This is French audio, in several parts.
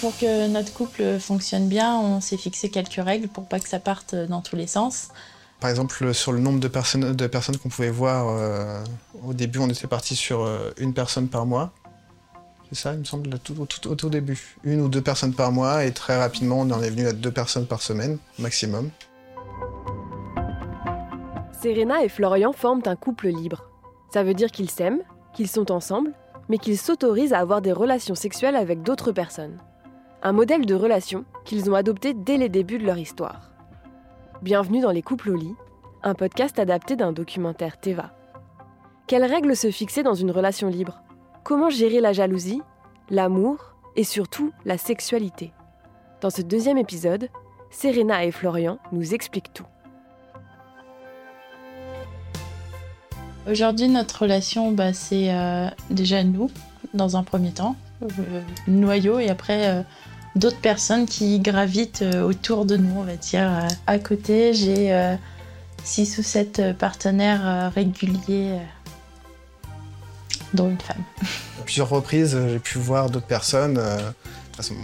Pour que notre couple fonctionne bien, on s'est fixé quelques règles pour pas que ça parte dans tous les sens. Par exemple, sur le nombre de personnes, de personnes qu'on pouvait voir, euh, au début, on était parti sur euh, une personne par mois. C'est ça, il me semble, là, tout, tout- au tout début. Une ou deux personnes par mois, et très rapidement, on en est venu à deux personnes par semaine, maximum. Serena et Florian forment un couple libre. Ça veut dire qu'ils s'aiment, qu'ils sont ensemble, mais qu'ils s'autorisent à avoir des relations sexuelles avec d'autres personnes. Un modèle de relation qu'ils ont adopté dès les débuts de leur histoire. Bienvenue dans Les couples au lit, un podcast adapté d'un documentaire Teva. Quelles règles se fixer dans une relation libre? Comment gérer la jalousie, l'amour et surtout la sexualité? Dans ce deuxième épisode, Serena et Florian nous expliquent tout. Aujourd'hui, notre relation, bah, c'est euh, déjà nous, dans un premier temps, euh, noyau, et après euh, d'autres personnes qui gravitent euh, autour de nous, on va dire. Euh, à côté, j'ai euh, six ou sept euh, partenaires euh, réguliers, euh, dont une femme. À plusieurs reprises, euh, j'ai pu voir d'autres personnes, euh, de façon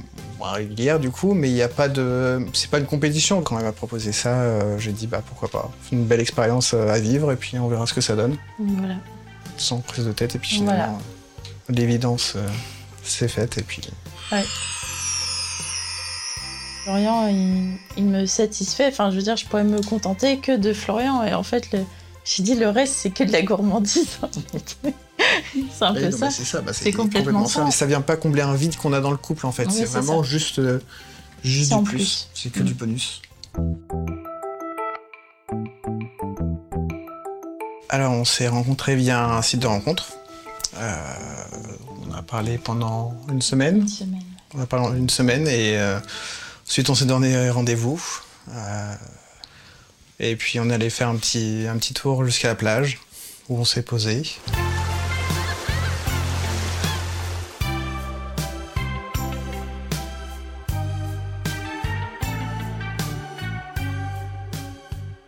régulière du coup, mais il n'y a pas de. C'est pas une compétition. Quand elle m'a proposé ça, euh, j'ai dit bah pourquoi pas. C'est une belle expérience euh, à vivre, et puis on verra ce que ça donne. Voilà. Sans prise de tête, et puis finalement, Voilà. euh, l'évidence, euh, c'est fait, et puis. Florian, il, il me satisfait. Enfin, je veux dire, je pourrais me contenter que de Florian. Et en fait, le- j'ai dit le reste, c'est que de la gourmandise. c'est un Oui, peu non, ça. C'est ça, bah, C'est complètement ça. Mais ça vient pas combler un vide qu'on a dans le couple en fait. Oui, c'est c'est vraiment ça. juste, euh, juste du plus. plus. C'est que du bonus. Alors on s'est rencontrés via un site de rencontre. Euh, on a parlé pendant une semaine. Une semaine. On a parlé une semaine et euh, ensuite on s'est donné rendez-vous. Euh, et puis on allait faire un petit, un petit tour jusqu'à la plage où on s'est posé.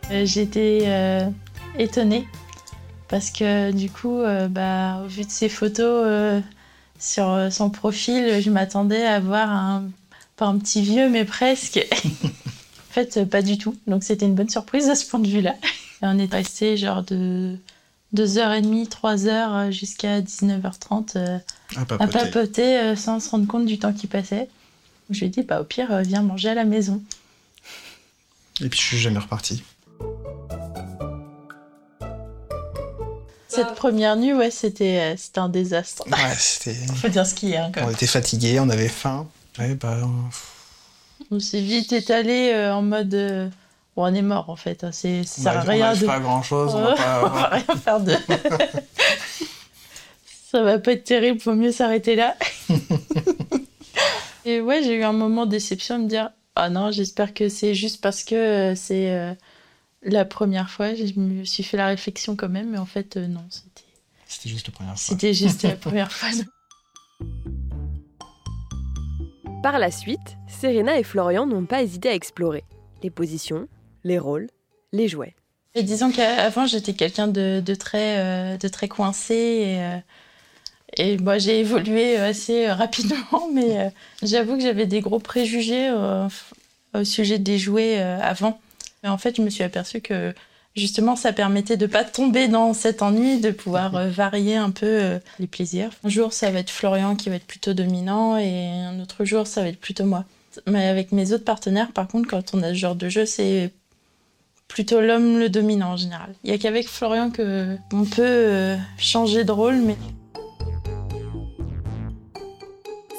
Euh, J'étais euh, étonnée parce que du coup, bah, au vu de ses photos sur son profil, je m'attendais à voir un, pas un petit vieux, mais presque. en fait, euh, pas du tout. Donc c'était une bonne surprise à ce point de vue-là. On est resté genre de 2h30, 3h jusqu'à 19h30 euh, À à papoter. euh, sans se rendre compte du temps qui passait. Je lui ai dit, bah, au pire, euh, viens manger à la maison. Et puis je suis jamais reparti. Cette première nuit, ouais, c'était euh, un désastre. Ouais, c'était. Faut dire ce qu'il y a. hein, On était fatigués, on avait faim. Ouais, bah, on- On s'est vite étalé euh, en mode. euh, bon, on est mort en fait. hein, c'est- ça sert à on rien n'arrive de. pas grand chose. On va on pas. va rien faire de. ça va pas être terrible, faut mieux s'arrêter là. Et ouais, j'ai eu un moment de déception de me dire Ah non, j'espère que c'est juste parce que euh, c'est euh, la première fois. Je me suis fait la réflexion quand même, mais en fait, euh, non, c'était. C'était juste la première fois. C'était juste la première fois. Par la suite, Serena et Florian n'ont pas hésité à explorer les positions, les rôles, les jouets. Et disons qu'avant, j'étais quelqu'un de, de très, euh, de très coincé. Et, euh, et moi, j'ai évolué assez rapidement, mais euh, j'avoue que j'avais des gros préjugés au sujet des jouets avant. Mais en fait, je me suis aperçue que justement, ça permettait de pas tomber dans cet ennui, de pouvoir euh, varier un peu euh, les plaisirs. Un jour, ça va être Florian qui va être plutôt dominant, et un autre jour, ça va être plutôt moi. Mais avec mes autres partenaires, par contre, quand on a ce genre de jeu, c'est plutôt l'homme le dominant en général. Il y a qu'avec Florian que on peut euh, changer de rôle, mais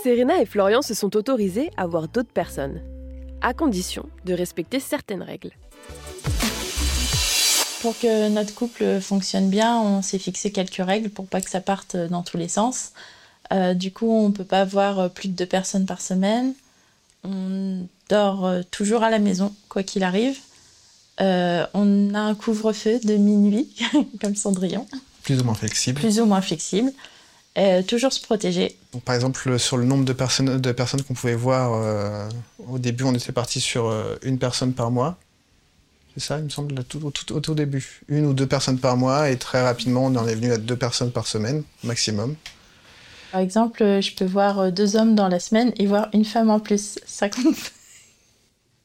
Serena et Florian se sont autorisés à voir d'autres personnes, à condition de respecter certaines règles. Pour que notre couple fonctionne bien, on s'est fixé quelques règles pour pas que ça parte dans tous les sens. Euh, du coup, on peut pas avoir plus de deux personnes par semaine. On dort euh, toujours à la maison, quoi qu'il arrive. Euh, on a un couvre-feu de minuit, comme Cendrillon, Plus ou moins flexible. plus ou moins flexible. Euh, toujours se protéger. Donc, par exemple, sur le nombre de personnes, de personnes qu'on pouvait voir, euh, au début, on était parti sur une personne par mois. C'est ça, il me semble, là, tout, au tout, au tout début. Une ou deux personnes par mois, et très rapidement, on en est venu à deux personnes par semaine, maximum. Par exemple, je peux voir deux hommes dans la semaine et voir une femme en plus. Ça compte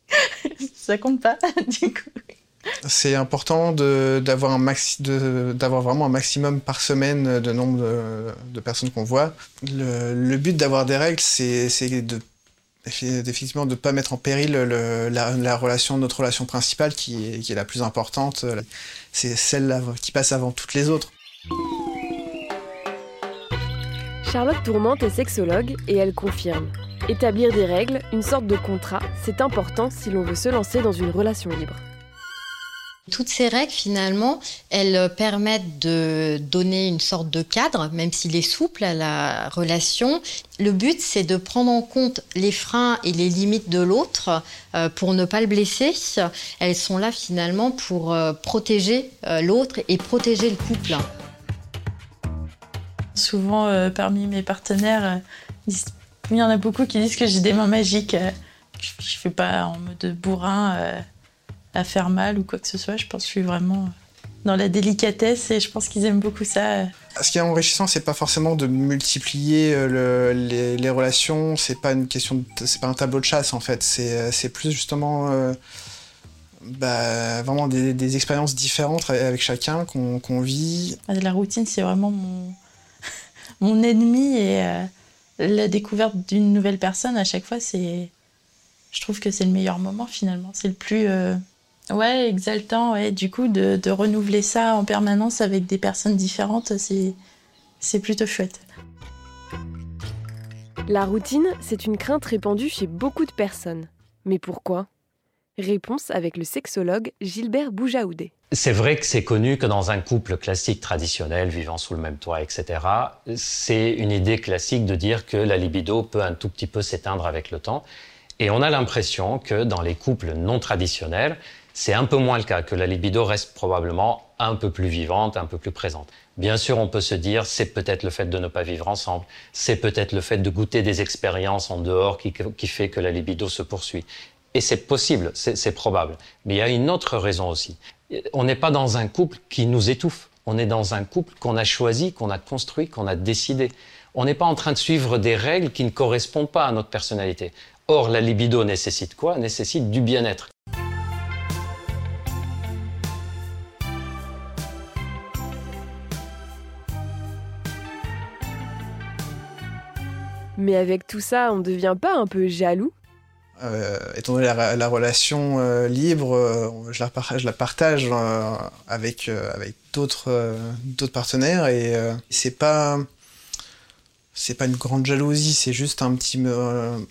Ça compte pas, du coup. C'est important d'avoir un maxi, d'avoir vraiment un maximum par semaine de nombre de, personnes qu'on voit. Le, but d'avoir des règles, c'est de effectivement de ne pas mettre en péril la, relation, notre relation principale qui est, qui est la plus importante. C'est celle qui passe avant toutes les autres. Charlotte Tourmente est sexologue et elle confirme. Établir des règles, une sorte de contrat, c'est important si l'on veut se lancer dans une relation libre. Toutes ces règles, finalement, elles permettent de donner une sorte de cadre, même s'il est souple à la relation. Le but, c'est de prendre en compte les freins et les limites de l'autre euh, pour ne pas le blesser. Elles sont là, finalement, pour euh, protéger euh, l'autre et protéger le couple. Souvent, parmi mes partenaires, il y en a beaucoup qui disent que j'ai des mains magiques. Je ne fais pas en mode bourrin à faire mal ou quoi que ce soit. Je pense que je suis vraiment dans la délicatesse et je pense qu'ils aiment beaucoup ça. Ce qui est enrichissant, c'est pas forcément de multiplier euh, les, relations, c'est pas une question, c'est pas un tableau de chasse en fait, c'est euh, plus justement euh, bah, vraiment des, expériences différentes avec chacun qu'on vit. La routine, c'est vraiment mon, mon ennemi et la découverte d'une nouvelle personne à chaque fois, c'est, je trouve que c'est le meilleur moment finalement, c'est le plus Ouais, exaltant, ouais. Du coup, de, de, renouveler ça en permanence avec des personnes différentes, c'est plutôt chouette. La routine, c'est une crainte répandue chez beaucoup de personnes. Mais pourquoi? Réponse avec le sexologue Gilbert Boujaoudé. C'est vrai que c'est connu que dans un couple classique traditionnel, vivant sous le même toit, etc., c'est une idée classique de dire que la libido peut un tout petit peu s'éteindre avec le temps. Et on a l'impression que dans les couples non traditionnels, c'est un peu moins le cas, que la libido reste probablement un peu plus vivante, un peu plus présente. Bien sûr, on peut se dire, c'est peut-être le fait de ne pas vivre ensemble, c'est peut-être le fait de goûter des expériences en dehors qui, fait que la libido se poursuit. Et c'est possible, c'est probable. Mais il y a une autre raison aussi. On n'est pas dans un couple qui nous étouffe. On est dans un couple qu'on a choisi, qu'on a construit, qu'on a décidé. On n'est pas en train de suivre des règles qui ne correspondent pas à notre personnalité. Or, la libido nécessite quoi? Nécessite du bien-être. Mais avec tout ça, on ne devient pas un peu jaloux euh, étant donné la, relation euh, libre, euh, je, la partage, je la partage avec, avec d'autres d'autres partenaires et c'est pas c'est pas une grande jalousie, c'est juste un petit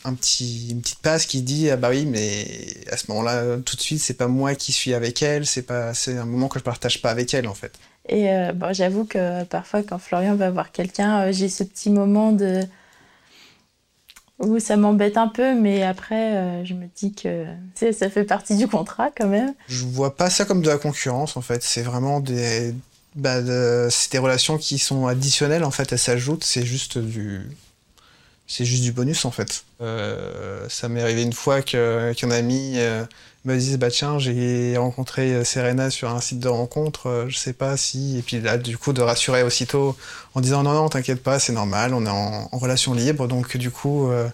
un petit une petite passe qui dit ah bah oui mais à ce moment-là tout de suite c'est pas moi qui suis avec elle, c'est pas c'est un moment que je partage pas avec elle en fait. Et bon, j'avoue que parfois quand Florian va voir quelqu'un, j'ai ce petit moment de où ça m'embête un peu, mais après, euh, je me dis que ça fait partie du contrat quand même. Je vois pas ça comme de la concurrence en fait. C'est vraiment des, bah, des relations qui sont additionnelles en fait. Elles s'ajoutent. C'est juste du, c'est juste du bonus en fait. Euh, ça m'est arrivé une fois qu'un ami euh, me dise bah tiens j'ai rencontré euh, Serena sur un site de rencontre, euh, je sais pas si et puis là du coup de rassurer aussitôt en disant non non t'inquiète pas c'est normal on est en, relation libre donc du coup euh,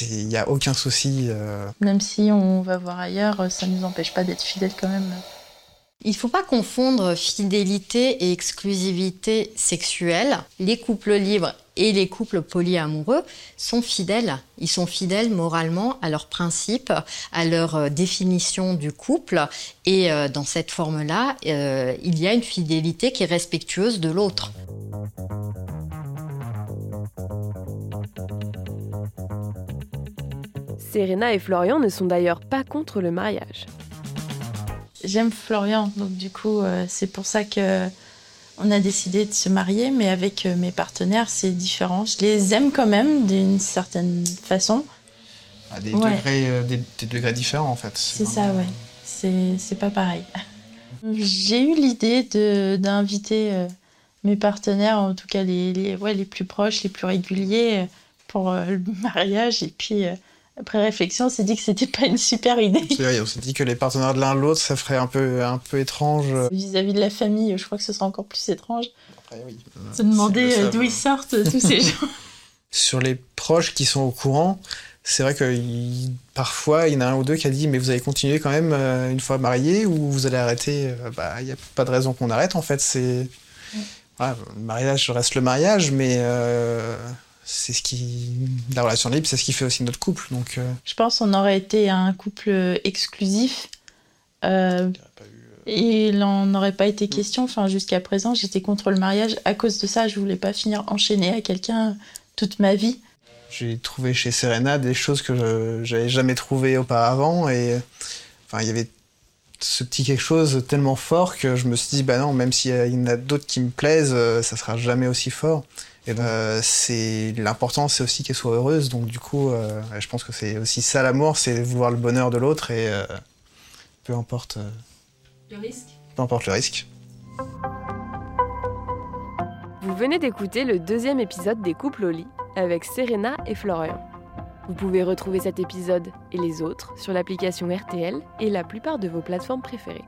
il n'y a aucun souci. Même si on va voir ailleurs, ça ne nous empêche pas d'être fidèles quand même. Il ne faut pas confondre fidélité et exclusivité sexuelle. Les couples libres et les couples polyamoureux sont fidèles. Ils sont fidèles moralement à leurs principes, à leur euh, définition du couple. Et euh, dans cette forme-là, euh, il y a une fidélité qui est respectueuse de l'autre. Serena et Florian ne sont d'ailleurs pas contre le mariage. J'aime Florian, donc du coup, c'est pour ça que on a décidé de se marier, mais avec euh, mes partenaires, c'est différent. Je les aime quand même d'une certaine façon. À des, degrés, euh, des, degrés différents, en fait. C'est ça, ouais. C'est pas pareil. J'ai eu l'idée d'inviter euh, mes partenaires, en tout cas les, les, ouais, les plus proches, les plus réguliers, pour le mariage. Et puis, après réflexion, on s'est dit que c'était pas une super idée. on s'est dit que les partenaires de l'un de l'autre, ça ferait un peu, un peu étrange. Vis-à-vis de la famille, je crois que ce sera encore plus étrange. après, oui. Se demander euh, d'où ils sortent euh, tous ces gens. Sur les proches qui sont au courant, c'est vrai que parfois, il y en a un ou deux qui a dit Mais vous allez continuer quand même euh, une fois marié ou vous allez arrêter Bah, il n'y a pas de raison qu'on arrête en fait. C'est. Voilà, le mariage reste le mariage, mais euh, c'est ce qui. La relation libre, c'est ce qui fait aussi notre couple. Donc. euh, Je pense qu'on aurait été un couple exclusif. Euh, et il n'en aurait pas été question. Enfin, jusqu'à présent, j'étais contre le mariage. À cause de ça, je voulais pas finir enchaînée à quelqu'un toute ma vie. J'ai trouvé chez Serena des choses que je j'avais jamais trouvées auparavant et enfin il y avait ce petit quelque chose tellement fort que je me suis dit bah non même s'il y en a d'autres qui me plaisent euh, ça sera jamais aussi fort euh, c'est l'important c'est aussi qu'elle soit heureuse donc du coup euh, je pense que c'est aussi ça l'amour c'est vouloir le bonheur de l'autre et euh, peu importe euh, Le risque peu importe le risque Vous venez d'écouter le deuxième épisode des couples au lit avec Serena et Florian. Vous pouvez retrouver cet épisode et les autres sur l'application RTL et la plupart de vos plateformes préférées.